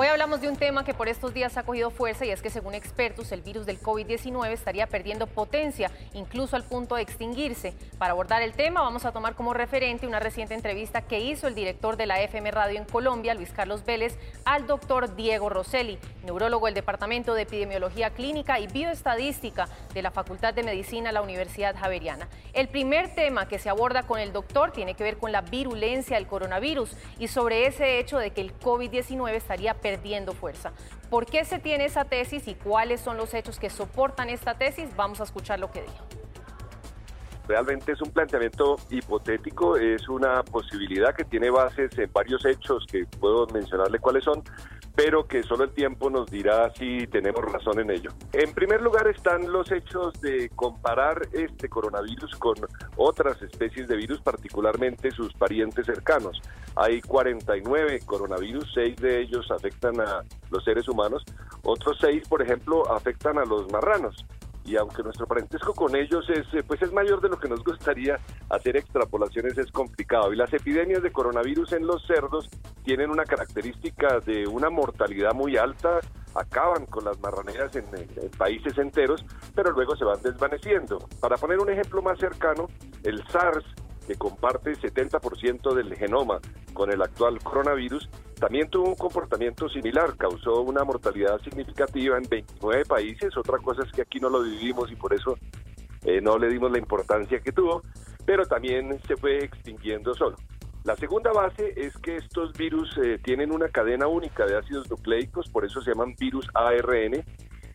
Hoy hablamos de un tema que por estos días ha cogido fuerza y es que según expertos el virus del COVID-19 estaría perdiendo potencia, incluso al punto de extinguirse. Para abordar el tema vamos a tomar como referente una reciente entrevista que hizo el director de la FM Radio en Colombia, Luis Carlos Vélez, al doctor Diego Rosselli, neurólogo del Departamento de Epidemiología Clínica y Bioestadística de la Facultad de Medicina de la Universidad Javeriana. El primer tema que se aborda con el doctor tiene que ver con la virulencia del coronavirus y sobre ese hecho de que el COVID-19 estaría perdiendo perdiendo fuerza. ¿Por qué se tiene esa tesis y cuáles son los hechos que soportan esta tesis? Vamos a escuchar lo que dijo. Realmente es un planteamiento hipotético, es una posibilidad que tiene bases en varios hechos que puedo mencionarle cuáles son, pero que solo el tiempo nos dirá si tenemos razón en ello. En primer lugar están los hechos de comparar este coronavirus con otras especies de virus, particularmente sus parientes cercanos. Hay 49 coronavirus, seis de ellos afectan a los seres humanos, otros seis, por ejemplo, afectan a los marranos y aunque nuestro parentesco con ellos es eh, pues es mayor de lo que nos gustaría hacer extrapolaciones es complicado y las epidemias de coronavirus en los cerdos tienen una característica de una mortalidad muy alta acaban con las marraneras en, en, países enteros, pero luego se van desvaneciendo. Para poner un ejemplo más cercano, el SARS que comparte 70% del genoma con el actual coronavirus, también tuvo un comportamiento similar, causó una mortalidad significativa en 29 países, otra cosa es que aquí no lo vivimos y por eso eh, no le dimos la importancia que tuvo, pero también se fue extinguiendo solo. La segunda base es que estos virus eh, tienen una cadena única de ácidos nucleicos, por eso se llaman virus ARN,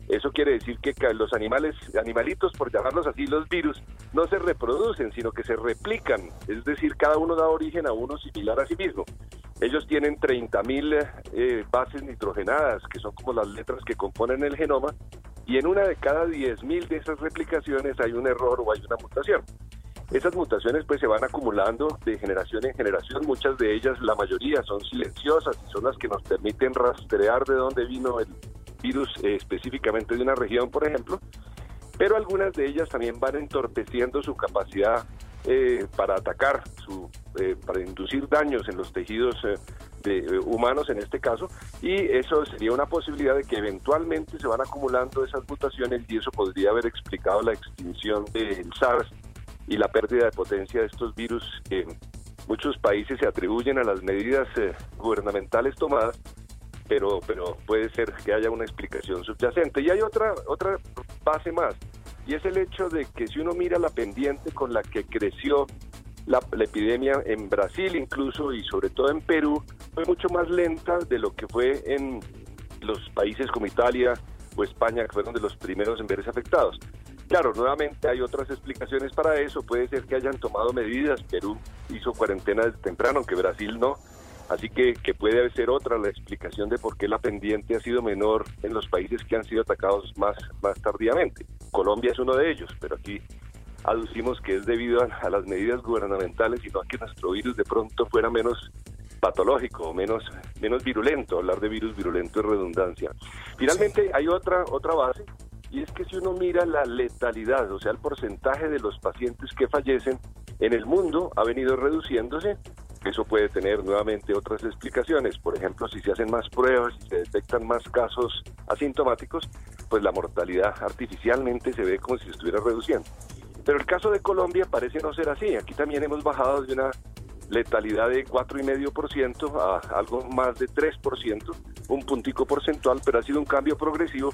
eso quiere decir que los animales, animalitos, por llamarlos así, los virus, no se reproducen, sino que se replican. Es decir, cada uno da origen a uno similar a sí mismo. Ellos tienen 30.000 eh, bases nitrogenadas, que son como las letras que componen el genoma, y en una de cada 10.000 de esas replicaciones hay un error o hay una mutación. Esas mutaciones pues se van acumulando de generación en generación, muchas de ellas, la mayoría son silenciosas y son las que nos permiten rastrear de dónde vino el, virus eh, específicamente de una región, por ejemplo, pero algunas de ellas también van entorpeciendo su capacidad eh, para atacar, su, eh, para inducir daños en los tejidos de, humanos en este caso, y eso sería una posibilidad de que eventualmente se van acumulando esas mutaciones y eso podría haber explicado la extinción del SARS y la pérdida de potencia de estos virus que muchos países se atribuyen a las medidas gubernamentales tomadas pero, pero puede ser que haya una explicación subyacente. Y hay otra, otra base más, y es el hecho de que si uno mira la pendiente con la que creció la, epidemia en Brasil incluso y sobre todo en Perú, fue mucho más lenta de lo que fue en los países como Italia o España, que fueron de los primeros en verse afectados. Claro, nuevamente hay otras explicaciones para eso. Puede ser que hayan tomado medidas. Perú hizo cuarentena desde temprano, aunque Brasil no. Así que, que puede ser otra la explicación de por qué la pendiente ha sido menor en los países que han sido atacados más, más tardíamente. Colombia es uno de ellos, pero aquí aducimos que es debido a, las medidas gubernamentales y no a que nuestro virus de pronto fuera menos patológico, menos, menos virulento. Hablar de virus virulento es redundancia. Finalmente hay otra, otra base y es que si uno mira la letalidad, o sea, el porcentaje de los pacientes que fallecen en el mundo ha venido reduciéndose eso puede tener nuevamente otras explicaciones. Por ejemplo, si se hacen más pruebas, si se detectan más casos asintomáticos, pues la mortalidad artificialmente se ve como si estuviera reduciendo. Pero el caso de Colombia parece no ser así. Aquí también hemos bajado de una letalidad de 4,5% a algo más de 3%, un puntico porcentual, pero ha sido un cambio progresivo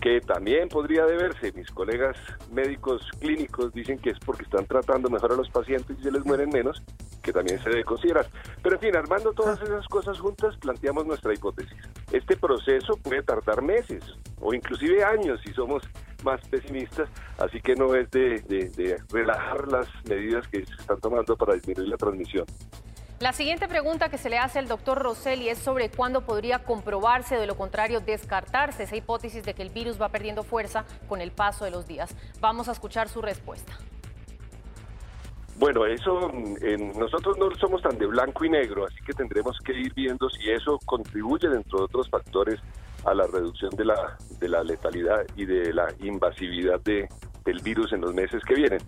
que también podría deberse, mis colegas médicos clínicos dicen que es porque están tratando mejor a los pacientes y se les mueren menos, que también se debe considerar. Pero en fin, armando todas esas cosas juntas, planteamos nuestra hipótesis. Este proceso puede tardar meses o inclusive años si somos más pesimistas, así que no es de, de relajar las medidas que se están tomando para disminuir la transmisión. La siguiente pregunta que se le hace al doctor Rosselli es sobre cuándo podría comprobarse, de lo contrario descartarse esa hipótesis de que el virus va perdiendo fuerza con el paso de los días. Vamos a escuchar su respuesta. Bueno, eso nosotros no somos tan de blanco y negro, así que tendremos que ir viendo si eso contribuye dentro de otros factores a la reducción de la, de la letalidad y de la invasividad de, del virus en los meses que vienen.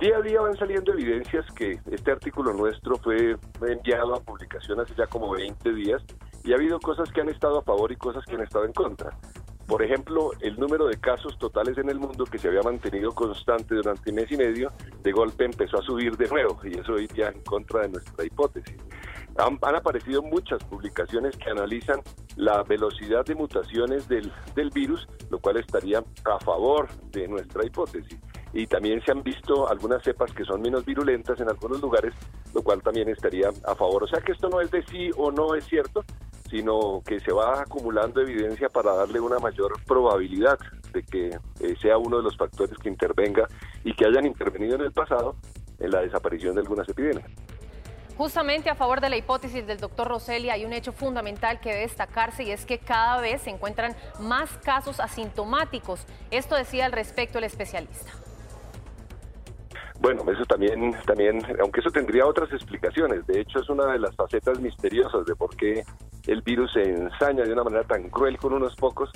Día a día van saliendo evidencias que este artículo nuestro fue enviado a publicación hace ya como 20 días y ha habido cosas que han estado a favor y cosas que han estado en contra. Por ejemplo, el número de casos totales en el mundo que se había mantenido constante durante mes y medio, de golpe empezó a subir de nuevo y eso iría en contra de nuestra hipótesis. Han, aparecido muchas publicaciones que analizan la velocidad de mutaciones del, del virus, lo cual estaría a favor de nuestra hipótesis. Y también se han visto algunas cepas que son menos virulentas en algunos lugares, lo cual también estaría a favor. O sea que esto no es de sí o no es cierto, sino que se va acumulando evidencia para darle una mayor probabilidad de que eh, sea uno de los factores que intervenga y que hayan intervenido en el pasado en la desaparición de algunas epidemias. Justamente a favor de la hipótesis del doctor Rosselli hay un hecho fundamental que debe destacarse y es que cada vez se encuentran más casos asintomáticos. Esto decía al respecto el especialista. Bueno, eso también, también, aunque eso tendría otras explicaciones, de hecho es una de las facetas misteriosas de por qué el virus se ensaña de una manera tan cruel con unos pocos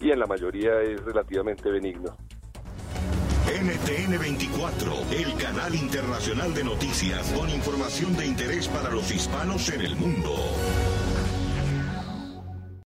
y en la mayoría es relativamente benigno. NTN 24, el canal internacional de noticias con información de interés para los hispanos en el mundo.